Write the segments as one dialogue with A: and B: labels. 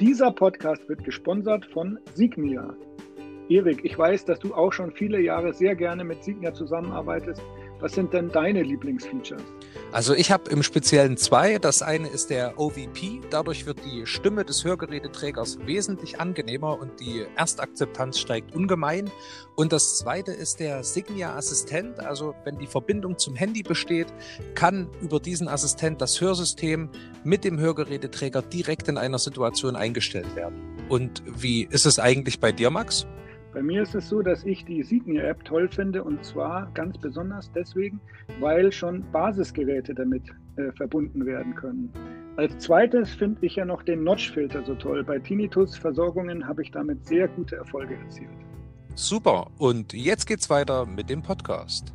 A: Dieser Podcast wird gesponsert von Signia. Erik, ich weiß, dass du auch schon viele Jahre sehr gerne mit Signia zusammenarbeitest. Was sind denn deine Lieblingsfeatures?
B: Also ich habe im Speziellen zwei. Das eine ist der OVP. Dadurch wird die Stimme des Hörgeräteträgers wesentlich angenehmer und die Erstakzeptanz steigt ungemein. Und das zweite ist der Signia Assistent. Also wenn die Verbindung zum Handy besteht, kann über diesen Assistent das Hörsystem mit dem Hörgeräteträger direkt in einer Situation eingestellt werden. Und wie ist es eigentlich bei dir, Max?
A: Bei mir ist es so, dass ich die Signia-App toll finde und zwar ganz besonders deswegen, weil schon Basisgeräte damit äh, verbunden werden können. Als zweites finde ich ja noch den Notch-Filter so toll. Bei Tinnitus-Versorgungen habe ich damit sehr gute Erfolge erzielt.
B: Super, und jetzt geht's weiter mit dem Podcast.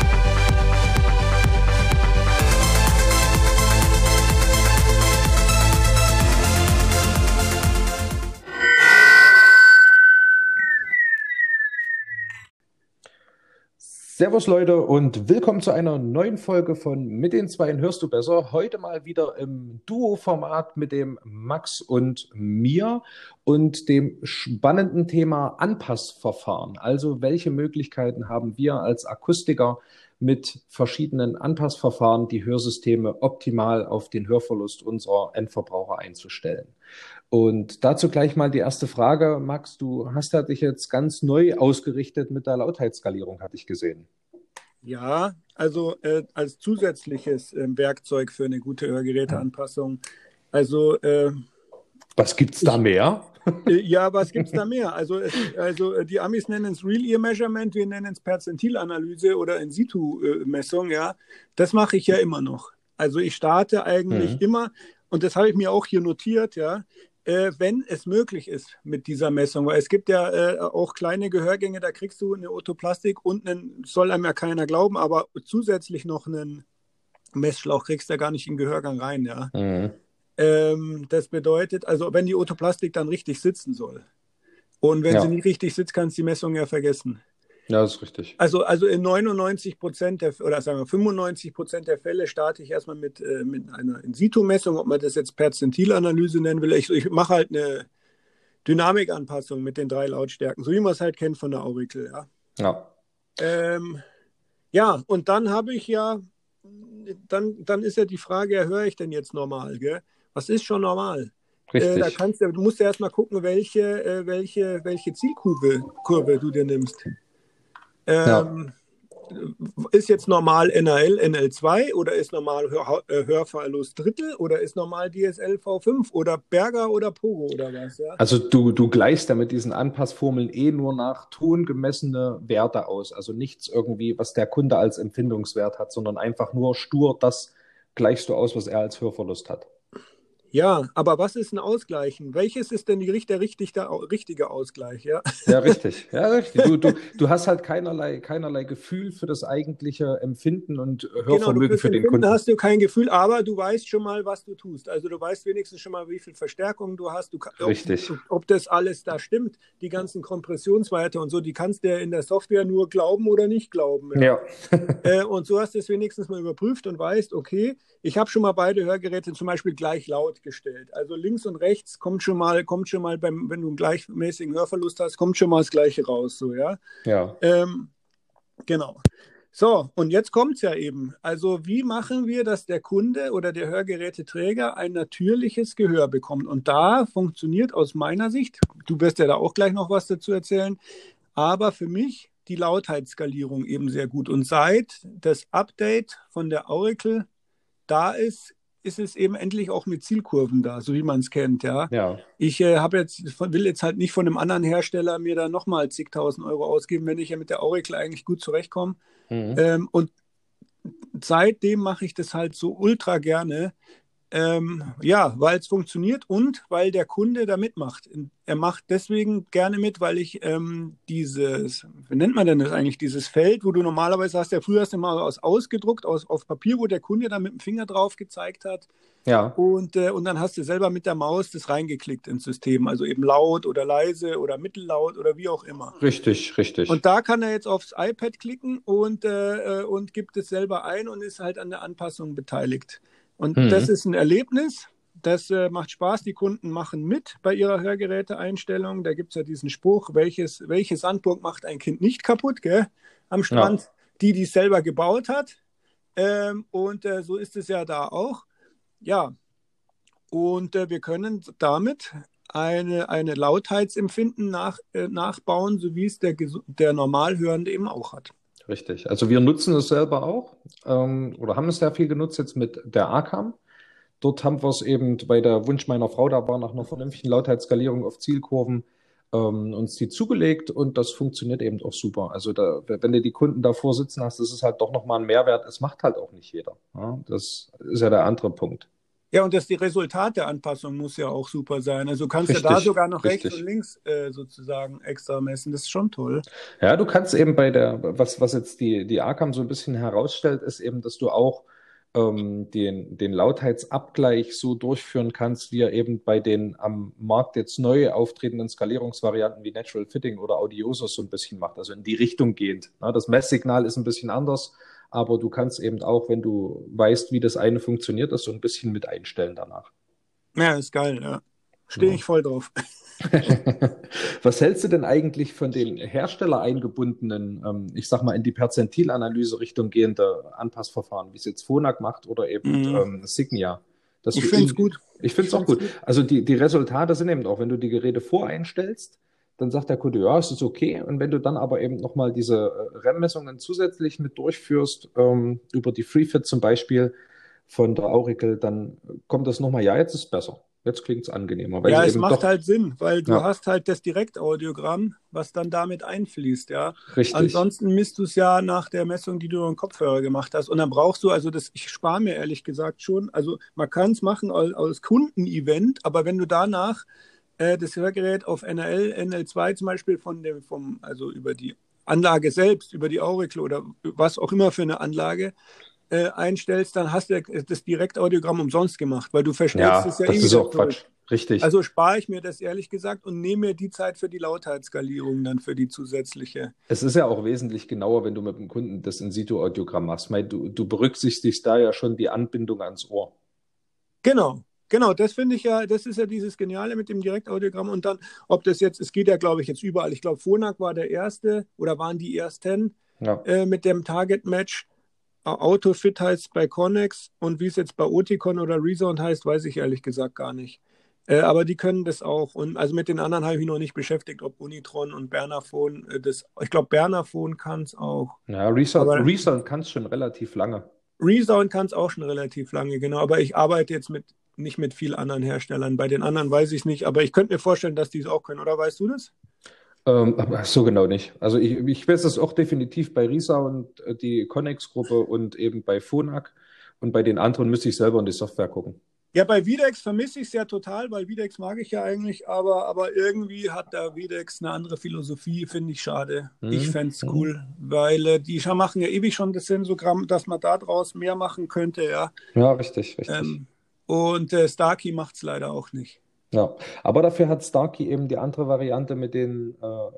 B: Servus Leute und willkommen zu einer neuen Folge von Mit den Zweien hörst du besser. Heute mal wieder im Duo-Format mit dem Max und mir und dem spannenden Thema Anpassverfahren. Also welche Möglichkeiten haben wir als Akustiker mit verschiedenen Anpassverfahren die Hörsysteme optimal auf den Hörverlust unserer Endverbraucher einzustellen. Und dazu gleich mal die erste Frage. Max, du hast ja dich jetzt ganz neu ausgerichtet mit der Lautheitsskalierung, hatte ich gesehen.
A: Ja, also äh, als zusätzliches äh, Werkzeug für eine gute Hörgeräteanpassung. Also äh,
B: was gibt's da mehr?
A: Ja, was gibt's da mehr? Also, es, also äh, die Amis nennen es Real Ear Measurement, wir nennen es Perzentilanalyse oder In-Situ-Messung. Ja, das mache ich ja immer noch. Also ich starte eigentlich mhm. immer und das habe ich mir auch hier notiert. Ja, äh, wenn es möglich ist mit dieser Messung. Weil es gibt ja äh, auch kleine Gehörgänge, da kriegst du eine Otoplastik und einen, soll einem ja keiner glauben, aber zusätzlich noch einen Messschlauch kriegst du ja gar nicht in den Gehörgang rein. Ja. Mhm. Ähm, das bedeutet, also wenn die Otoplastik dann richtig sitzen soll. Und wenn ja. sie nicht richtig sitzt, kannst du die Messung ja vergessen.
B: Ja, das ist richtig.
A: Also, also in 99 Prozent der, oder sagen wir 95 Prozent der Fälle starte ich erstmal mit, äh, mit einer In-Situ-Messung, ob man das jetzt Perzentilanalyse nennen will. Ich, ich mache halt eine Dynamikanpassung mit den drei Lautstärken, so wie man es halt kennt von der Aurikel. Ja.
B: Ja,
A: ähm, ja und dann habe ich ja, dann, dann ist ja die Frage, höre ich denn jetzt normal? Gell? Was ist schon normal? Äh, da kannst du, du musst ja erstmal gucken, welche, äh, welche, welche Zielkurve Kurve du dir nimmst. Ähm, ja. Ist jetzt normal NAL NL2 oder ist normal Hör äh, Hörverlust Drittel oder ist normal DSL V5 oder Berger oder Pogo oder was? Ja?
B: Also du, du gleichst ja mit diesen Anpassformeln eh nur nach tongemessene Werte aus. Also nichts irgendwie, was der Kunde als Empfindungswert hat, sondern einfach nur stur das gleichst du aus, was er als Hörverlust hat.
A: Ja, aber was ist ein Ausgleichen? Welches ist denn die, der, richtig, der richtige Ausgleich? Ja,
B: ja richtig. Ja, richtig. Du, du, du hast halt keinerlei, keinerlei Gefühl für das eigentliche Empfinden und Hörvermögen genau, für den Kunden.
A: hast du kein Gefühl, aber du weißt schon mal, was du tust. Also du weißt wenigstens schon mal, wie viel Verstärkung du hast. Du,
B: richtig.
A: Ob, ob das alles da stimmt, die ganzen Kompressionswerte und so, die kannst du ja in der Software nur glauben oder nicht glauben.
B: Ja.
A: ja. äh, und so hast du es wenigstens mal überprüft und weißt, okay, ich habe schon mal beide Hörgeräte zum Beispiel gleich laut gestellt. Also links und rechts kommt schon mal, kommt schon mal beim, wenn du einen gleichmäßigen Hörverlust hast, kommt schon mal das Gleiche raus, so, ja.
B: Ja.
A: Ähm, genau. So, und jetzt kommt es ja eben. Also, wie machen wir, dass der Kunde oder der Hörgeräteträger ein natürliches Gehör bekommt? Und da funktioniert aus meiner Sicht, du wirst ja da auch gleich noch was dazu erzählen, aber für mich die Lautheitsskalierung eben sehr gut. Und seit das Update von der Oracle da ist, ist es eben endlich auch mit Zielkurven da, so wie man es kennt, ja.
B: ja.
A: Ich äh, habe jetzt, will jetzt halt nicht von einem anderen Hersteller mir da nochmal zigtausend Euro ausgeben, wenn ich ja mit der Auricle eigentlich gut zurechtkomme. Mhm. Ähm, und seitdem mache ich das halt so ultra gerne, Ähm, ja, weil es funktioniert und weil der Kunde da mitmacht. Er macht deswegen gerne mit, weil ich ähm, dieses, wie nennt man denn das eigentlich, dieses Feld, wo du normalerweise hast, ja früher hast du mal aus, ausgedruckt aus, auf Papier, wo der Kunde dann mit dem Finger drauf gezeigt hat.
B: Ja.
A: Und, äh, und dann hast du selber mit der Maus das reingeklickt ins System, also eben laut oder leise oder mittellaut oder wie auch immer.
B: Richtig, richtig.
A: Und da kann er jetzt aufs iPad klicken und, äh, äh und gibt es selber ein und ist halt an der Anpassung beteiligt. Und mhm. das ist ein Erlebnis. Das äh, macht Spaß. Die Kunden machen mit bei ihrer Hörgeräteeinstellung. Da gibt es ja diesen Spruch, welches, welche Sandburg macht ein Kind nicht kaputt, gell? Am Strand, ja. die, die es selber gebaut hat. Ähm, und äh, so ist es ja da auch. Ja. Und äh, wir können damit eine, eine Lautheitsempfinden nach, äh, nachbauen, so wie es der, der Normalhörende eben auch hat.
B: Richtig. Also wir nutzen es selber auch ähm, oder haben es sehr viel genutzt jetzt mit der ACAM. Dort haben wir es eben, weil der Wunsch meiner Frau da war, nach einer vernünftigen Lautheitsskalierung auf Zielkurven, ähm, uns die zugelegt und das funktioniert eben auch super. Also da, wenn du die Kunden davor sitzen hast, ist halt doch nochmal ein Mehrwert. Es macht halt auch nicht jeder. Ja? Das ist ja der andere Punkt.
A: Ja, und das die Resultat der Anpassung muss ja auch super sein. Also du kannst richtig, ja da sogar noch richtig. rechts und links äh, sozusagen extra messen. Das ist schon toll.
B: Ja, du kannst eben bei der, was, was jetzt die, die ACAM so ein bisschen herausstellt, ist eben, dass du auch ähm, den, den Lautheitsabgleich so durchführen kannst, wie er eben bei den am Markt jetzt neu auftretenden Skalierungsvarianten wie Natural Fitting oder Audiosus so ein bisschen macht, also in die Richtung gehend. Das Messsignal ist ein bisschen anders aber du kannst eben auch, wenn du weißt, wie das eine funktioniert, das so ein bisschen mit einstellen danach.
A: Ja, ist geil, ja. Stehe ja. ich voll drauf.
B: Was hältst du denn eigentlich von den herstellereingebundenen, ähm, ich sag mal, in die Perzentilanalyse Richtung gehende Anpassverfahren, wie es jetzt Phonak macht oder eben mhm. ähm, Signia?
A: ich finde es gut.
B: Ich finde es auch gut. gut. Also die, die Resultate sind eben auch, wenn du die Geräte voreinstellst, dann sagt der Kunde, ja, es ist okay. Und wenn du dann aber eben nochmal diese äh, REM-Messungen zusätzlich mit durchführst, ähm, über die FreeFit zum Beispiel von der Auricle, dann kommt das nochmal, ja, jetzt ist es besser. Jetzt klingt es angenehmer.
A: ja, es macht doch, halt Sinn, weil du ja. hast halt das Direktaudiogramm, was dann damit einfließt, ja.
B: Richtig.
A: Ansonsten misst du es ja nach der Messung, die du über den Kopfhörer gemacht hast. Und dann brauchst du, also das, ich spare mir ehrlich gesagt schon, also man kann es machen als, als Kundenevent, aber wenn du danach äh, das Hörgerät auf NRL, NL2 zum Beispiel von dem, vom, also über die Anlage selbst, über die Auricle oder was auch immer für eine Anlage äh, einstellst, dann hast du das Direktaudiogramm umsonst gemacht, weil du verstellst
B: ja, es ja das eh ist auch Quatsch. Richtig.
A: Also spare ich mir das ehrlich gesagt und nehme mir die Zeit für die Lautheitsskalierung dann für die zusätzliche.
B: Es ist ja auch wesentlich genauer, wenn du mit dem Kunden das In-Situ-Audiogramm machst. Du, du berücksichtigst da ja schon die Anbindung ans Ohr.
A: Genau, Genau, das finde ich ja, das ist ja dieses Geniale mit dem Direktaudiogramm. Und dann, ob das jetzt, es geht ja, glaube ich, jetzt überall. Ich glaube, Phonak war der erste oder waren die ersten ja. äh, mit dem Target-Match. Autofit heißt bei Connex und wie es jetzt bei Oticon oder Resound heißt, weiß ich ehrlich gesagt gar nicht. Äh, aber die können das auch. Und also mit den anderen habe ich mich noch nicht beschäftigt, ob Unitron und Bernaphone äh, das. Ich glaube, Bernaphone kann es auch.
B: Ja, Resound, Resound kann es schon relativ lange.
A: Resound kann es auch schon relativ lange, genau. Aber ich arbeite jetzt mit nicht mit vielen anderen Herstellern. Bei den anderen weiß ich es nicht, aber ich könnte mir vorstellen, dass die es auch können, oder weißt du das?
B: Ähm, so genau nicht. Also ich, ich weiß es auch definitiv bei Risa und äh, die Connex-Gruppe und eben bei Phonak. Und bei den anderen müsste ich selber in die Software gucken.
A: Ja, bei Videx vermisse ich es ja total, weil Videx mag ich ja eigentlich, aber, aber irgendwie hat da Videx eine andere Philosophie, finde ich schade. Mhm. Ich fände es cool, mhm. weil äh, die machen ja ewig schon das Sensogramm, dass man daraus mehr machen könnte, ja.
B: Ja, richtig, richtig. Ähm,
A: und äh, Starkey macht es leider auch nicht.
B: Ja, aber dafür hat Starkey eben die andere Variante mit den äh, äh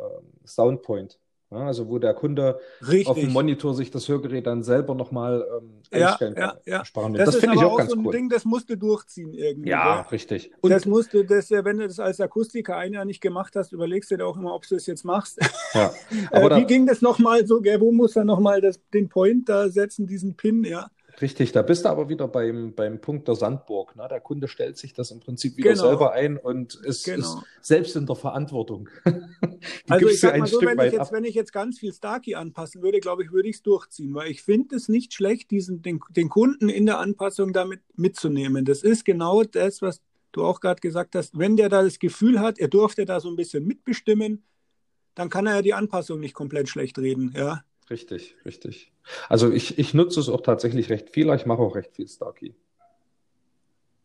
B: Soundpoint. Ja, also wo der Kunde Richtig. auf dem Monitor sich das Hörgerät dann selber nochmal ähm, einstellen
A: ja, kann. Ja,
B: ja. Das, das finde ich auch, auch ganz so ein cool.
A: Ding, das musst du durchziehen irgendwie.
B: Ja, ja. richtig.
A: Und das musst du, das, wenn du das als Akustiker ein Jahr nicht gemacht hast, überlegst du dir auch immer, ob du es jetzt machst.
B: Ja.
A: Aber äh, wie ging das nochmal so? Gell? Wo muss er nochmal den Point da setzen, diesen Pin, ja?
B: Richtig, da bist du aber wieder beim, beim Punkt der Sandburg. Ne? Der Kunde stellt sich das im Prinzip wieder genau. selber ein und ist, genau. ist, selbst in der Verantwortung.
A: also ich sag mal so, wenn ich, jetzt, wenn ich, jetzt, ganz viel Starkey anpassen würde, glaube ich, würde ich es durchziehen, weil ich finde es nicht schlecht, diesen, den, den Kunden in der Anpassung damit mitzunehmen. Das ist genau das, was du auch gerade gesagt hast. Wenn der da das Gefühl hat, er durfte da so ein bisschen mitbestimmen, dann kann er ja die Anpassung nicht komplett schlecht reden. Ja?
B: Richtig, richtig. Also ich, ich nutze es auch tatsächlich recht viel, ich mache auch recht viel Starkey.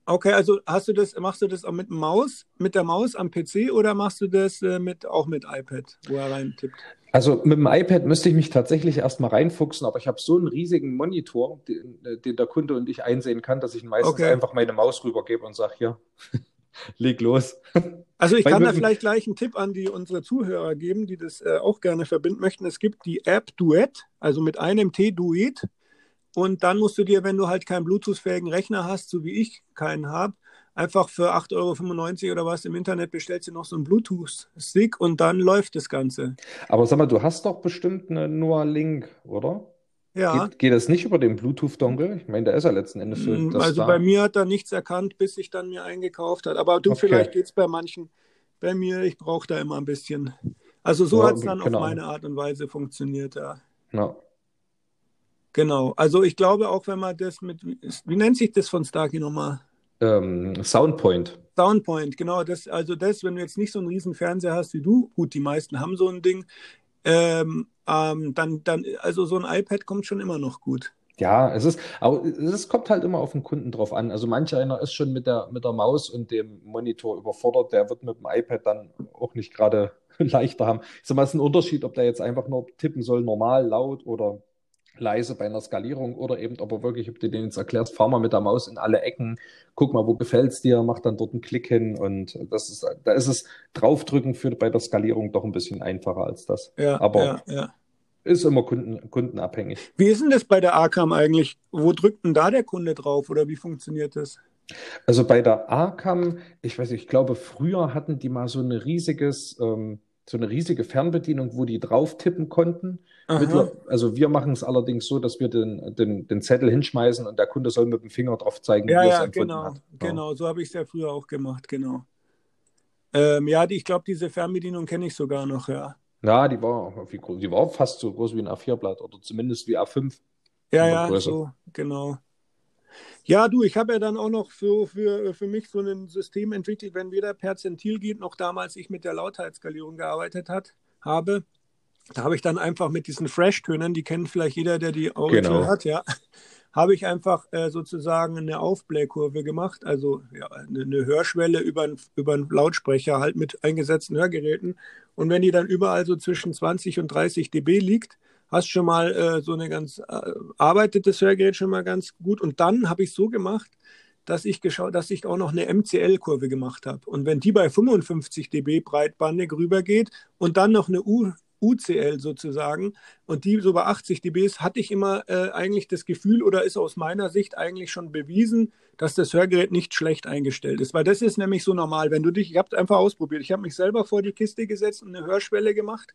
A: Okay, also hast du das, machst du das auch mit Maus, mit der Maus am PC oder machst du das äh, mit, auch mit iPad, wo er reintippt?
B: Also mit dem iPad müsste ich mich tatsächlich erstmal reinfuchsen, aber ich habe so einen riesigen Monitor, den, den, der Kunde und ich einsehen kann, dass ich meistens okay. einfach meine Maus rübergebe und sage, hier, leg los.
A: Also ich kann da vielleicht gleich einen Tipp an die unsere Zuhörer geben, die das äh, auch gerne verbinden möchten. Es gibt die App Duet, also mit einem T Duet. Und dann musst du dir, wenn du halt keinen Bluetooth-fähigen Rechner hast, so wie ich keinen habe, einfach für 8,95 Euro oder was im Internet bestellst du noch so einen Bluetooth-Stick und dann läuft das Ganze.
B: Aber sag mal, du hast doch bestimmt eine Noah Link, oder?
A: Ja.
B: Geht, geht das nicht über den Bluetooth-Dongle? Ich meine, der ist ja letzten Endes für
A: mm, das Also da. bei mir hat er nichts erkannt, bis ich dann mir eingekauft hat. Aber du, okay. vielleicht geht es bei manchen. Bei mir, ich brauche da immer ein bisschen. Also so ja, hat es dann genau. auf meine Art und Weise funktioniert, ja.
B: ja.
A: Genau. Also ich glaube auch, wenn man das mit, wie nennt sich das von Starkey nochmal?
B: Ähm, Soundpoint.
A: Soundpoint, genau. Das, also das, wenn du jetzt nicht so einen riesen Fernseher hast wie du, gut, die meisten haben so ein Ding, ähm, ähm, dann, dann, also so ein iPad kommt schon immer noch gut.
B: Ja, es ist, aber es kommt halt immer auf den Kunden drauf an. Also manch einer ist schon mit der, mit der Maus und dem Monitor überfordert, der wird mit dem iPad dann auch nicht gerade leichter haben. Ich sag mal, es ist ein Unterschied, ob der jetzt einfach nur tippen soll, normal, laut oder leise bei einer Skalierung oder eben, ob er wirklich, ob du denen jetzt erklärst, fahr mal mit der Maus in alle Ecken, guck mal, wo gefällt es dir, mach dann dort einen Klick hin und das ist, da ist es draufdrücken für bei der Skalierung doch ein bisschen einfacher als das.
A: Ja,
B: aber
A: ja, ja.
B: ist immer Kunden, kundenabhängig.
A: Wie ist denn das bei der ACAM eigentlich? Wo drückt denn da der Kunde drauf oder wie funktioniert das?
B: Also bei der ACAM, ich weiß nicht, ich glaube, früher hatten die mal so ein riesiges, ähm, so eine riesige Fernbedienung, wo die drauf tippen konnten. also wir machen es allerdings so, dass wir den, den, den Zettel hinschmeißen und der Kunde soll mit dem Finger drauf zeigen,
A: ja, wie er es ja, genau, hat. Ja. Genau, so habe ich es ja früher auch gemacht, genau. Ähm, ja, die, ich glaube, diese Fernbedienung kenne ich sogar noch, ja.
B: Ja, die war, die war fast so groß wie ein A4-Blatt oder zumindest wie A5.
A: Ja, ja, so, genau. Ja, du, ich habe ja dann auch noch für, für, für mich so ein System entwickelt, wenn weder Perzentil geht, noch damals ich mit der Lautheitsskalierung gearbeitet hat, habe. Da habe ich dann einfach mit diesen Fresh-Tönen, die kennt vielleicht jeder, der die Original genau. hat, ja, habe ich einfach äh, sozusagen eine Aufblähkurve gemacht, also ja, eine, eine Hörschwelle über, über einen Lautsprecher halt mit eingesetzten Hörgeräten. Und wenn die dann überall so zwischen 20 und 30 dB liegt, hast schon mal äh, so eine ganz, äh, arbeitet das Hörgerät schon mal ganz gut. Und dann habe ich so gemacht, dass ich geschaut, dass ich auch noch eine MCL-Kurve gemacht habe. Und wenn die bei 55 dB breitbandig rübergeht und dann noch eine U UCL sozusagen und die so bei 80 dB ist, hatte ich immer äh, eigentlich das Gefühl oder ist aus meiner Sicht eigentlich schon bewiesen, dass das Hörgerät nicht schlecht eingestellt ist. Weil das ist nämlich so normal. Wenn du dich, ich habe es einfach ausprobiert, ich habe mich selber vor die Kiste gesetzt und eine Hörschwelle gemacht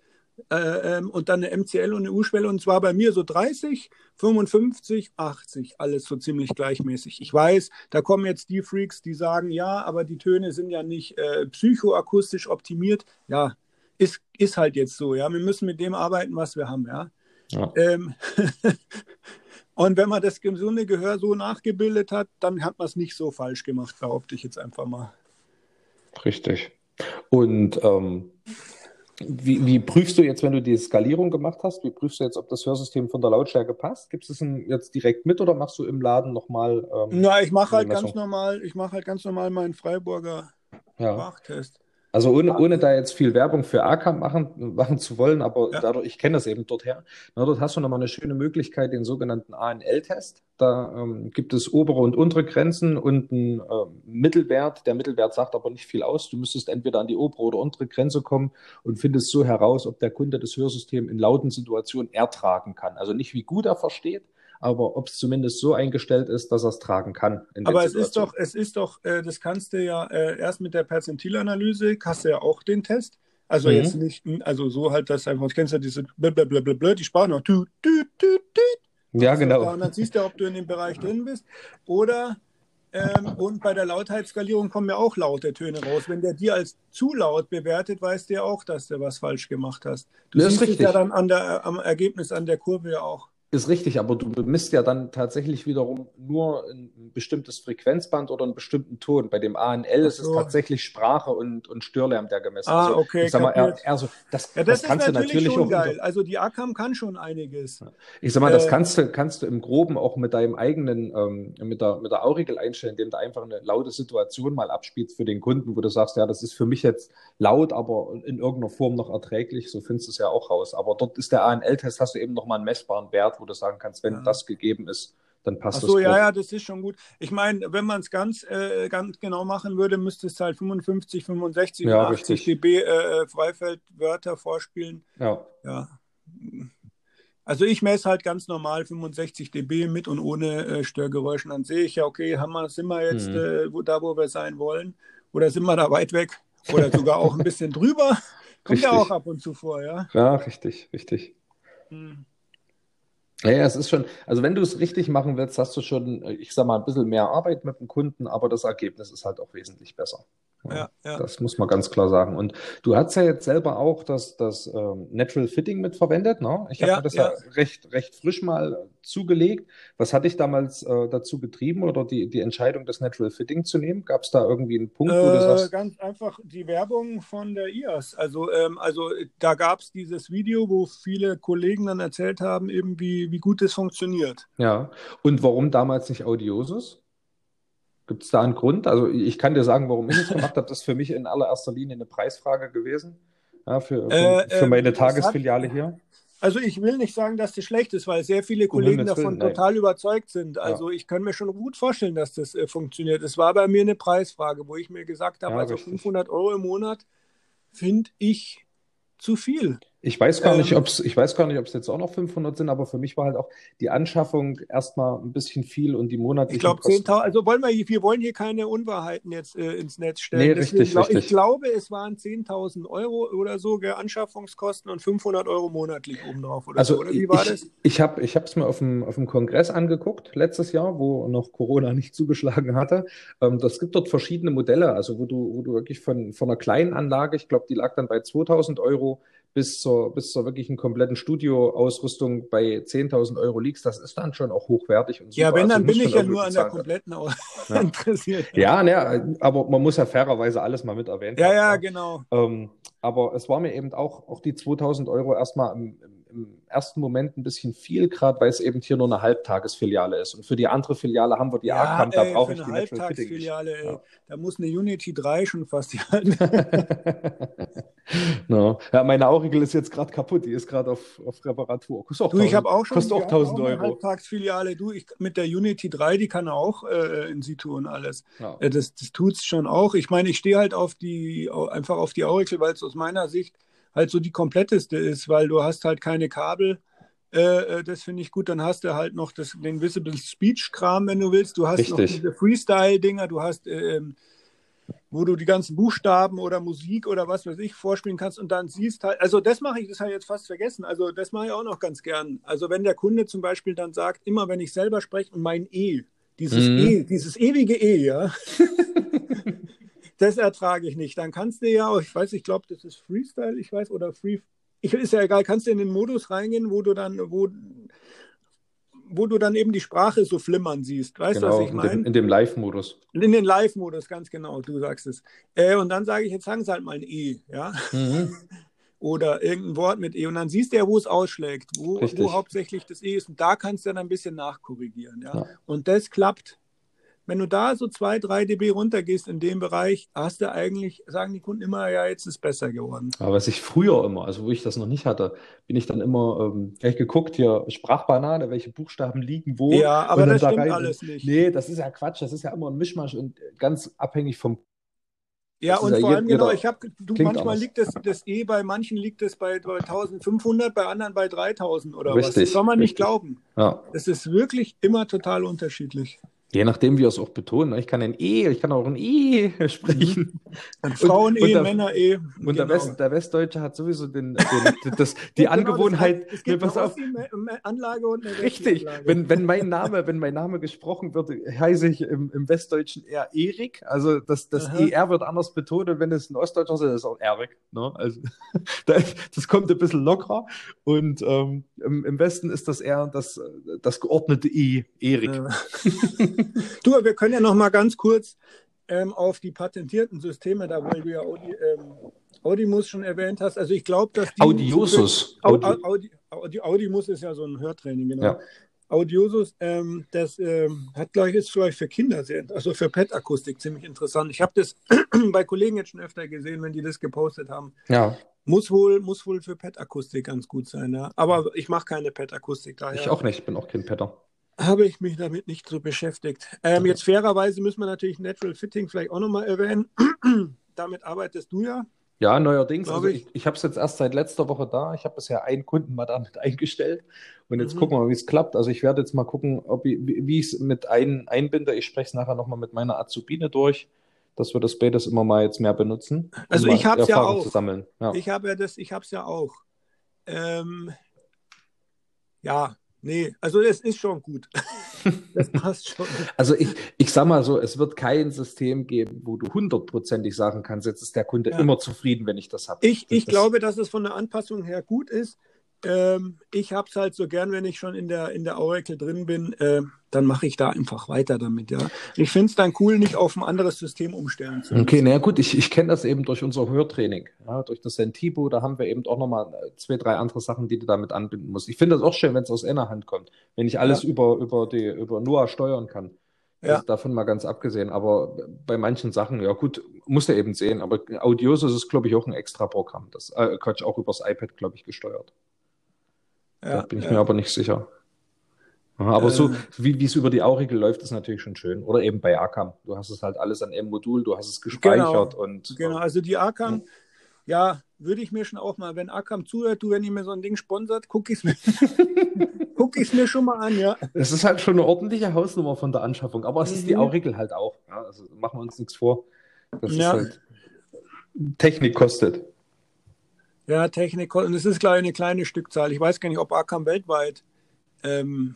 A: äh, ähm, und dann eine MCL und eine U-Schwelle und zwar bei mir so 30, 55, 80, alles so ziemlich gleichmäßig. Ich weiß, da kommen jetzt die Freaks, die sagen, ja, aber die Töne sind ja nicht äh, psychoakustisch optimiert. Ja, ist, ist halt jetzt so, ja. Wir müssen mit dem arbeiten, was wir haben, ja. ja. Ähm, und wenn man das gesunde Gehör so nachgebildet hat, dann hat man es nicht so falsch gemacht, behaupte ich jetzt einfach mal.
B: Richtig. Und ähm, wie, wie, prüfst du jetzt, wenn du die Skalierung gemacht hast, wie prüfst du jetzt, ob das Hörsystem von der Lautstärke passt? Gibst du es jetzt direkt mit oder machst du im Laden nochmal?
A: Ähm, Na, ich mache halt ganz normal, ich mache halt ganz normal meinen Freiburger ja. Wachtest.
B: Also ohne, ohne da jetzt viel Werbung für ACAM machen, machen zu wollen, aber ja. dadurch, ich kenne das eben dort her. Na, dort hast du nochmal eine schöne Möglichkeit, den sogenannten ANL-Test. Da ähm, gibt es obere und untere Grenzen und einen äh, Mittelwert. Der Mittelwert sagt aber nicht viel aus. Du müsstest entweder an die obere oder untere Grenze kommen und findest so heraus, ob der Kunde das Hörsystem in lauten Situationen ertragen kann. Also nicht wie gut er versteht, aber ob es zumindest so eingestellt ist, dass er es tragen kann.
A: aber es ist doch, es ist doch, äh, das kannst du ja äh, erst mit der Perzentilanalyse, hast du ja auch den Test. Also mhm. jetzt nicht, also so halt das einfach, du kennst ja diese blablabla, die Sprache noch. Tu, tu, tu.
B: Ja, genau.
A: Und dann siehst du, ob du in dem Bereich drin bist. Oder ähm, und bei der Lautheitsskalierung kommen ja auch laute Töne raus. Wenn der dir als zu laut bewertet, weißt du ja auch, dass du was falsch gemacht hast. Du
B: das siehst
A: es ja dann an der, am Ergebnis an der Kurve ja auch.
B: Ist richtig, aber du bemisst ja dann tatsächlich wiederum nur ein bestimmtes Frequenzband oder einen bestimmten Ton. Bei dem ANL so. ist es tatsächlich Sprache und, und Störlärm, der gemessen
A: wird. Ah, also, okay.
B: Ich sag mal, eher, eher so, das,
A: ja, das, das kannst natürlich du natürlich schon. Geil. Also die ACAM kann schon einiges.
B: Ich sag mal, das äh, kannst du, kannst du im Groben auch mit deinem eigenen, ähm, mit der, mit der Aurikel einstellen, indem du einfach eine laute Situation mal abspielst für den Kunden, wo du sagst, ja, das ist für mich jetzt laut, aber in irgendeiner Form noch erträglich. So findest du es ja auch raus. Aber dort ist der ANL-Test, hast du eben nochmal einen messbaren Wert, wo du sagen kannst, wenn ja. das gegeben ist, dann passt Ach
A: so, das. ja, ja, das ist schon gut. Ich meine, wenn man es ganz, äh, ganz genau machen würde, müsste es halt 55, 65, ja, 80 richtig. dB äh, Freifeldwörter vorspielen.
B: Ja.
A: ja. Also ich messe halt ganz normal 65 dB mit und ohne äh, Störgeräuschen. Dann sehe ich ja, okay, haben wir, sind wir jetzt mhm. äh, wo, da, wo wir sein wollen? Oder sind wir da weit weg? Oder sogar auch ein bisschen drüber? Kommt richtig. ja auch ab und zu vor, ja?
B: Ja, richtig, richtig. Mhm. Ja, es ist schon, also wenn du es richtig machen willst, hast du schon, ich sag mal, ein bisschen mehr Arbeit mit dem Kunden, aber das Ergebnis ist halt auch wesentlich besser. Ja, ja. Das muss man ganz klar sagen. Und du hast ja jetzt selber auch das, das ähm, Natural Fitting mitverwendet. Ne? Ich habe ja, mir das ja. ja, recht, recht frisch mal zugelegt. Was hat dich damals äh, dazu getrieben oder die, die Entscheidung, das Natural Fitting zu nehmen? Gab es da irgendwie einen Punkt,
A: äh, wo du äh, sagst? Ganz einfach die Werbung von der IAS. Also, ähm, also da gab es dieses Video, wo viele Kollegen dann erzählt haben, eben wie, wie gut es funktioniert.
B: Ja. Und warum damals nicht Audiosus? Gibt es da einen Grund? Also ich kann dir sagen, warum ich es gemacht habe. Das ist für mich in allererster Linie eine Preisfrage gewesen. Ja, für, für, äh, für meine äh, Tagesfiliale hat, hier.
A: Also ich will nicht sagen, dass das schlecht ist, weil sehr viele Kollegen davon Willen, total überzeugt sind. Also ja. ich kann mir schon gut vorstellen, dass das äh, funktioniert. Es war bei mir eine Preisfrage, wo ich mir gesagt habe, ja, also richtig. 500 Euro im Monat finde ich zu viel.
B: Ich weiß gar nicht, ähm, ob es, ich weiß gar nicht, ob es jetzt auch noch 500 sind, aber für mich war halt auch die Anschaffung erstmal ein bisschen viel und die monatlichen
A: Ich glaube 10.000, also wollen wir, wir wollen hier keine Unwahrheiten jetzt äh, ins Netz stellen.
B: Nee, richtig,
A: Deswegen,
B: richtig.
A: Ich glaube, es waren 10.000 Euro oder so Anschaffungskosten und 500 Euro monatlich obendrauf oder
B: also
A: so,
B: oder wie war ich, das? Ich habe ich es mir auf dem, auf dem Kongress angeguckt, letztes Jahr, wo noch Corona nicht zugeschlagen hatte. Ähm, das gibt dort verschiedene Modelle, also wo du, wo du wirklich von, von einer kleinen Anlage, ich glaube, die lag dann bei 2.000 Euro, bis zur, bis zur wirklichen kompletten Studioausrüstung bei 10.000 Euro liegst, das ist dann schon auch hochwertig und
A: super. Ja, wenn, dann also bin ich ja nur an der kompletten
B: ja. interessiert. Ja, ne, aber man muss ja fairerweise alles mal mit erwähnen.
A: Ja, haben, ja, genau.
B: Ähm, aber es war mir eben auch, auch die 2.000 Euro erstmal im, im, im ersten Moment ein bisschen viel, gerade weil es eben hier nur eine Halbtagesfiliale ist. Und für die andere Filiale haben wir die ja, ACAM, da brauche ich die Fitting
A: Ja. Da muss eine Unity 3 schon fast halten.
B: no. Ja, meine Aurikel ist jetzt gerade kaputt, die ist gerade auf, auf Reparatur.
A: Kostet auch du, ich habe auch schon
B: kostet auch 1000 Euro.
A: Halbtagsfiliale. Du, ich, mit der Unity 3, die kann auch äh, in situ und alles. Ja. Äh, das, das tut es schon auch. Ich meine, ich stehe halt auf die, einfach auf die Aurikel, weil es aus meiner Sicht halt so die kompletteste ist, weil du hast halt keine Kabel. Äh, äh das finde ich gut. Dann hast du halt noch das, den Visible Speech-Kram, wenn du willst. Du hast Richtig. noch diese Freestyle-Dinger, du hast, äh, wo du die ganzen Buchstaben oder Musik oder was weiß ich vorspielen kannst und dann siehst halt, also das mache ich, das habe ich jetzt fast vergessen. Also das mache ich auch noch ganz gern. Also wenn der Kunde zum Beispiel dann sagt, immer wenn ich selber spreche und mein E, dieses mhm. E, dieses ewige E, ja. das ertrage ich nicht. Dann kannst du ja ich weiß, ich glaube, das ist Freestyle, ich weiß, oder Free, ich, ist ja egal, kannst du in den Modus reingehen, wo du dann, wo, wo du dann eben die Sprache so flimmern siehst. Weißt du,
B: genau,
A: was ich meine?
B: In, in, dem Live-Modus.
A: In den Live-Modus, ganz genau, du sagst es. Äh, und dann sage ich, jetzt sagen sie halt mal ein E, ja. Mhm. Oder irgendein Wort mit E. Und dann siehst du ja, wo es ausschlägt, wo, wo hauptsächlich das E ist. Und da kannst du dann ein bisschen nachkorrigieren. Ja? ja. Und das klappt wenn du da so zwei, drei dB runtergehst in dem Bereich, hast du eigentlich, sagen die Kunden immer, ja, jetzt ist es besser geworden.
B: Aber was ich früher immer, also wo ich das noch nicht hatte, bin ich dann immer ähm, gleich geguckt, hier Sprachbanane, welche Buchstaben liegen wo.
A: Ja, aber das da stimmt rein, alles nicht.
B: Nee, das ist ja Quatsch, das ist ja immer ein Mischmasch und ganz abhängig vom
A: ja, und ja vor allem, genau, ich habe, du, manchmal anders. liegt das, das E, bei manchen liegt es bei, bei 1500, bei anderen bei 3000 oder
B: richtig, was.
A: Das soll man
B: richtig.
A: nicht glauben.
B: Ja.
A: Es ist wirklich immer total unterschiedlich.
B: Je nachdem, wie er es auch betont. Ne? Ich kann ein E, ich kann auch ein E sprechen.
A: Frauen-E, Männer-E.
B: Und genau. der, West, der, Westdeutsche hat sowieso den, den das, die genau, Angewohnheit.
A: Es gibt pass auf, Anlage und eine
B: Richtig. Wenn, wenn, mein Name, wenn mein Name gesprochen wird, heiße ich im, im Westdeutschen eher Erik. Also das, das ER wird anders betont und wenn es ein Ostdeutscher ist, ist es auch Erik. Ne? Also, das, das, kommt ein bisschen lockerer. Und ähm, im, im, Westen ist das eher das, das geordnete I, Erik. Ja.
A: Du, wir können ja noch mal ganz kurz ähm, auf die patentierten Systeme, da weil du ja Audi, ähm, Audimus schon erwähnt hast. Also ich glaube, dass die
B: Audiosus.
A: Audi, Audi, Audi, Audimus ist ja so ein Hörtraining, genau. Ja. Audiosus, ähm, das ähm, hat gleich ist vielleicht für Kinder sehr, also für Pet-Akustik ziemlich interessant. Ich habe das bei Kollegen jetzt schon öfter gesehen, wenn die das gepostet haben.
B: Ja.
A: Muss wohl, muss wohl für Pet-Akustik ganz gut sein, ja. Aber ich mache keine Pet-Akustik daher.
B: Ich auch nicht, ich bin auch kein Petter
A: habe ich mich damit nicht so beschäftigt. Ähm, jetzt fairerweise müssen wir natürlich Natural Fitting vielleicht auch nochmal erwähnen. damit arbeitest du ja.
B: Ja, neuerdings. Also ich, ich habe es jetzt erst seit letzter Woche da. Ich habe bisher einen Kunden mal damit eingestellt. Und jetzt mhm. gucken wir mal, wie es klappt. Also ich werde jetzt mal gucken, ob ich, wie ich es mit ein, einbinde. Ich spreche es nachher nochmal mit meiner Azubine durch, dass wir das beides immer mal jetzt mehr benutzen.
A: Um also ich habe es ja auch.
B: Ja.
A: Ich habe ja das, ich habe es ja auch. Ähm, ja, Nee, also es ist schon gut. das passt schon.
B: Also ich, ich sag mal so, es wird kein System geben, wo du hundertprozentig sagen kannst, jetzt ist der Kunde ja. immer zufrieden, wenn ich das habe.
A: Ich, ich das, glaube, dass es von der Anpassung her gut ist. Ähm, ich habe es halt so gern, wenn ich schon in der, in der Oracle drin bin, äh, dann mache ich da einfach weiter damit, ja. Ich finde es dann cool, nicht auf ein anderes System umstellen zu
B: müssen. Okay, na gut, ich, ich kenne das eben durch unser Hörtraining, ja, durch das Sentibo, da haben wir eben auch nochmal zwei, drei andere Sachen, die du damit anbinden musst. Ich finde das auch schön, wenn es aus einer Hand kommt, wenn ich alles ja. über, über, die, über NOAA steuern kann. Ja. Also davon mal ganz abgesehen. Aber bei manchen Sachen, ja gut, musst du eben sehen. Aber Audiosus ist, glaube ich, auch ein extra Programm. Das äh, Quatsch, auch übers iPad, glaube ich, gesteuert. Ja, da bin ich ja. mir aber nicht sicher. Aber äh, so, wie es über die Aurikel läuft, ist natürlich schon schön. Oder eben bei Akam. Du hast es halt alles an einem Modul, du hast es gespeichert
A: genau,
B: und.
A: Genau, also die Akam, hm. ja, würde ich mir schon auch mal, wenn Akam zuhört, du, wenn ihr mir so ein Ding sponsert, gucke ich es mir, guck mir schon mal an, ja.
B: Es ist halt schon eine ordentliche Hausnummer von der Anschaffung, aber es mhm. ist die mhm. Aurikel halt auch. Ja, also machen wir uns nichts vor. Das ja. ist halt Technik kostet.
A: Ja, Technik, und es ist gleich eine kleine Stückzahl. Ich weiß gar nicht, ob Akam weltweit ähm,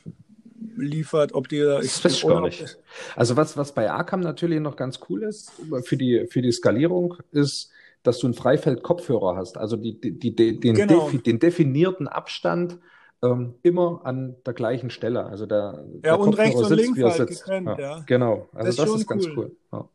A: liefert, ob die da.
B: Das weiß ich gar nicht. Also was, was bei Akam natürlich noch ganz cool ist für die, für die Skalierung, ist, dass du einen Freifeld-Kopfhörer hast. Also die, die, die, den, genau. defi, den definierten Abstand ähm, immer an der gleichen Stelle. Also der,
A: ja, der und Kopfhörer rechts und sitzt, links halt getrennt, ja.
B: ja. Genau, also das, das ist, ist ganz cool. Ja.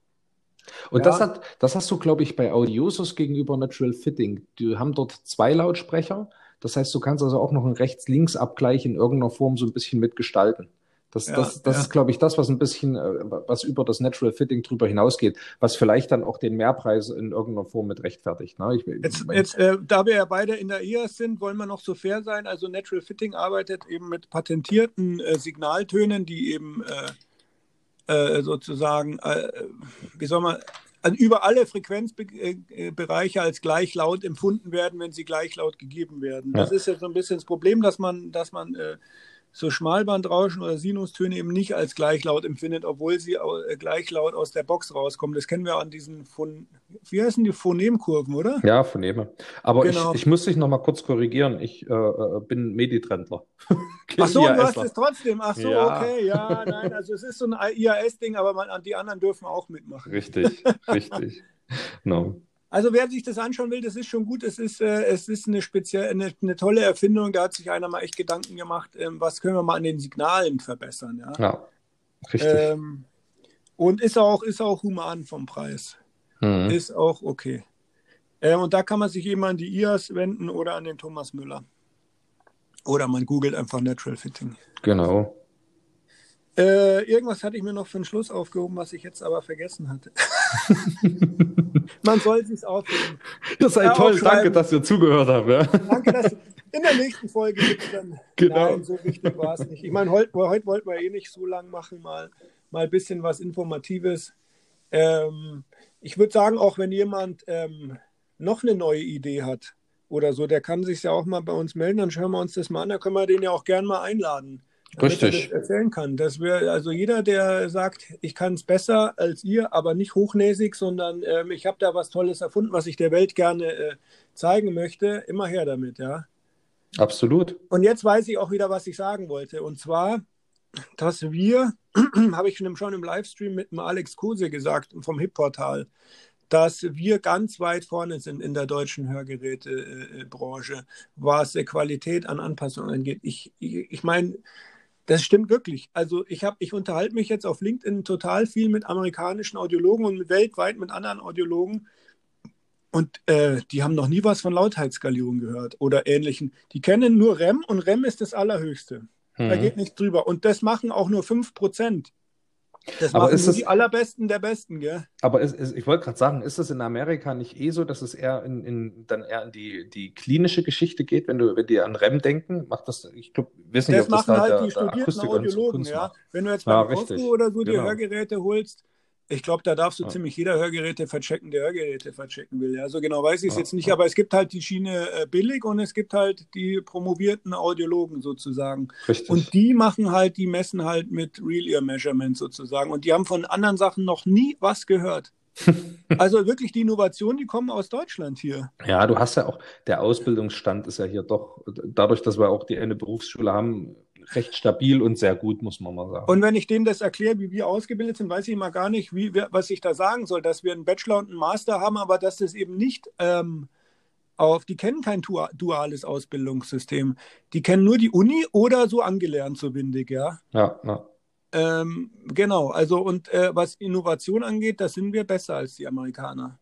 B: Und ja. das, hat, das hast du, glaube ich, bei Audiosus gegenüber Natural Fitting. Die haben dort zwei Lautsprecher. Das heißt, du kannst also auch noch einen Rechts-Links-Abgleich in irgendeiner Form so ein bisschen mitgestalten. Das, ja, das, das ja. ist, glaube ich, das, was ein bisschen, äh, was über das Natural Fitting drüber hinausgeht, was vielleicht dann auch den Mehrpreis in irgendeiner Form mit rechtfertigt. Ne? Ich,
A: jetzt, jetzt äh, da wir ja beide in der IAS sind, wollen wir noch so fair sein. Also Natural Fitting arbeitet eben mit patentierten äh, Signaltönen, die eben äh, äh, sozusagen, äh, wie soll man, also über alle Frequenzbereiche als gleich laut empfunden werden, wenn sie gleich laut gegeben werden. Ja. Das ist jetzt so ein bisschen das Problem, dass man, dass man äh, so Schmalbandrauschen oder Sinustöne eben nicht als gleich laut empfindet, obwohl sie äh, gleich laut aus der Box rauskommen. Das kennen wir an diesen, Phon wie heißen die Phonemkurven, oder?
B: Ja, Phoneme. Aber genau. ich, ich muss dich noch mal kurz korrigieren. Ich äh, äh bin Meditrendler.
A: Ach so, du hast es trotzdem. Ach so, ja. okay, ja, nein, also es ist so ein IAS-Ding, aber man, die anderen dürfen auch mitmachen.
B: Richtig, richtig. No.
A: Also wer sich das anschauen will, das ist schon gut. Es ist, äh, es ist eine spezielle, eine, eine, tolle Erfindung. Da hat sich einer mal echt Gedanken gemacht, ähm, was können wir mal an den Signalen verbessern. Ja,
B: ja richtig. Ähm,
A: und ist auch, ist auch human vom Preis. Mhm. Ist auch okay. Ähm, und da kann man sich eben an die IAS wenden oder an den Thomas Müller. Oder man googelt einfach Natural Fitting.
B: Genau.
A: Äh, irgendwas hatte ich mir noch für den Schluss aufgehoben, was ich jetzt aber vergessen hatte. Man soll sich aufheben.
B: Das sei ja, toll, danke, dass ihr zugehört habt. Ja.
A: Danke, dass in der nächsten Folge gibt es dann.
B: Genau.
A: Nein, so wichtig war es nicht. Ich meine, heute, heute wollten wir eh nicht so lang machen, mal, mal ein bisschen was Informatives. Ähm, ich würde sagen, auch wenn jemand ähm, noch eine neue Idee hat oder so, der kann sich ja auch mal bei uns melden, dann schauen wir uns das mal an. Da können wir den ja auch gern mal einladen
B: Richtig.
A: Das erzählen kann. Dass wir, also jeder, der sagt, ich kann es besser als ihr, aber nicht hochnäsig, sondern ähm, ich habe da was Tolles erfunden, was ich der Welt gerne äh, zeigen möchte, immer her damit, ja.
B: Absolut.
A: Und jetzt weiß ich auch wieder, was ich sagen wollte. Und zwar, dass wir, habe ich schon im Livestream mit dem Alex Kose gesagt vom Hip-Portal, dass wir ganz weit vorne sind in der deutschen Hörgerätebranche, was Qualität an Anpassungen angeht. Ich, ich, ich meine, das stimmt wirklich. Also ich habe, ich unterhalte mich jetzt auf LinkedIn total viel mit amerikanischen Audiologen und weltweit mit anderen Audiologen. Und äh, die haben noch nie was von Lautheitsskalierung gehört oder ähnlichen. Die kennen nur REM und REM ist das Allerhöchste. Mhm. Da geht nichts drüber. Und das machen auch nur 5%. Das
B: aber
A: machen
B: ist es,
A: die allerbesten der Besten, gell?
B: Aber ist, ist, ich wollte gerade sagen, ist es in Amerika nicht eh so, dass es eher in, in, dann eher in die, die klinische Geschichte geht, wenn du wenn die an REM denken? Macht das, ich glaube, wissen
A: das
B: nicht, ob
A: machen
B: das
A: halt
B: da
A: die
B: der,
A: studierten
B: der
A: Audiologen, ja.
B: macht.
A: Wenn du jetzt
B: Ja,
A: beim
B: richtig.
A: Costco oder so dir
B: Genau.
A: Hörgeräte holst, ich glaube, da darfst du
B: Ja.
A: ziemlich jeder Hörgeräte verchecken, der Hörgeräte verchecken will. Ja, so genau weiß ich es
B: Ja,
A: jetzt nicht,
B: ja.
A: aber es gibt halt die Schiene äh, billig und es gibt halt die promovierten Audiologen sozusagen.
B: Richtig.
A: Und die machen halt, die messen halt mit Real Ear Measurement sozusagen. Und die haben von anderen Sachen noch nie was gehört. also wirklich die Innovationen, die kommen aus Deutschland hier.
B: Ja, du hast ja auch, der Ausbildungsstand ist ja hier doch, dadurch, dass wir auch die eine Berufsschule haben, recht stabil und sehr gut, muss man mal sagen.
A: Und wenn ich denen das erkläre, wie wir ausgebildet sind, weiß ich mal gar nicht, wie, wir- was ich da sagen soll, dass wir einen Bachelor und einen Master haben, aber dass das eben nicht ähm, auf, die kennen kein du- duales Ausbildungssystem. Die kennen nur die Uni oder so angelernt, so windig, ja.
B: ja, ja.
A: Ähm, genau, also und äh, was Innovation angeht, da sind wir besser als die Amerikaner.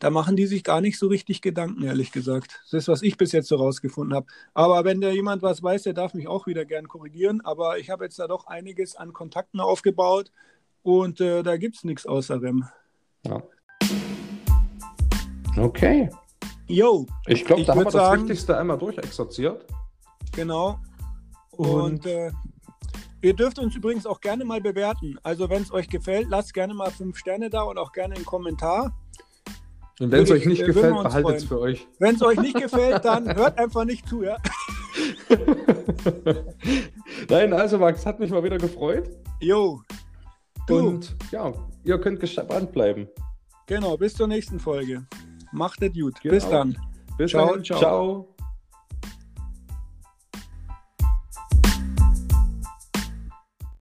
A: Da machen die sich gar nicht so richtig Gedanken, ehrlich gesagt. Das ist, was ich bis jetzt so rausgefunden habe. Aber wenn da jemand was weiß, der darf mich auch wieder gern korrigieren. Aber ich habe jetzt da doch einiges an Kontakten aufgebaut und äh, da gibt es nichts außer REM.
B: ja. Okay.
A: Yo,
B: Ich glaube, da haben wir das
A: sagen-
B: Wichtigste einmal durchexerziert.
A: genau.
B: Und-
A: Und, äh, ihr dürft uns übrigens auch gerne mal bewerten. Also wenn es euch gefällt, lasst gerne mal fünf Sterne da und auch gerne einen Kommentar.
B: Und wenn es euch nicht gefällt, behaltet es für euch.
A: Wenn es euch nicht gefällt, dann hört einfach nicht zu, ja.
B: Nein, also Max, hat mich mal wieder gefreut.
A: Jo. Du,
B: Und ja, ihr könnt gespannt bleiben.
A: genau, bis zur nächsten Folge. Macht es gut.
B: Genau.
A: Bis dann.
B: Bis
A: Ciao,
B: dahin.
A: ciao.
B: ciao.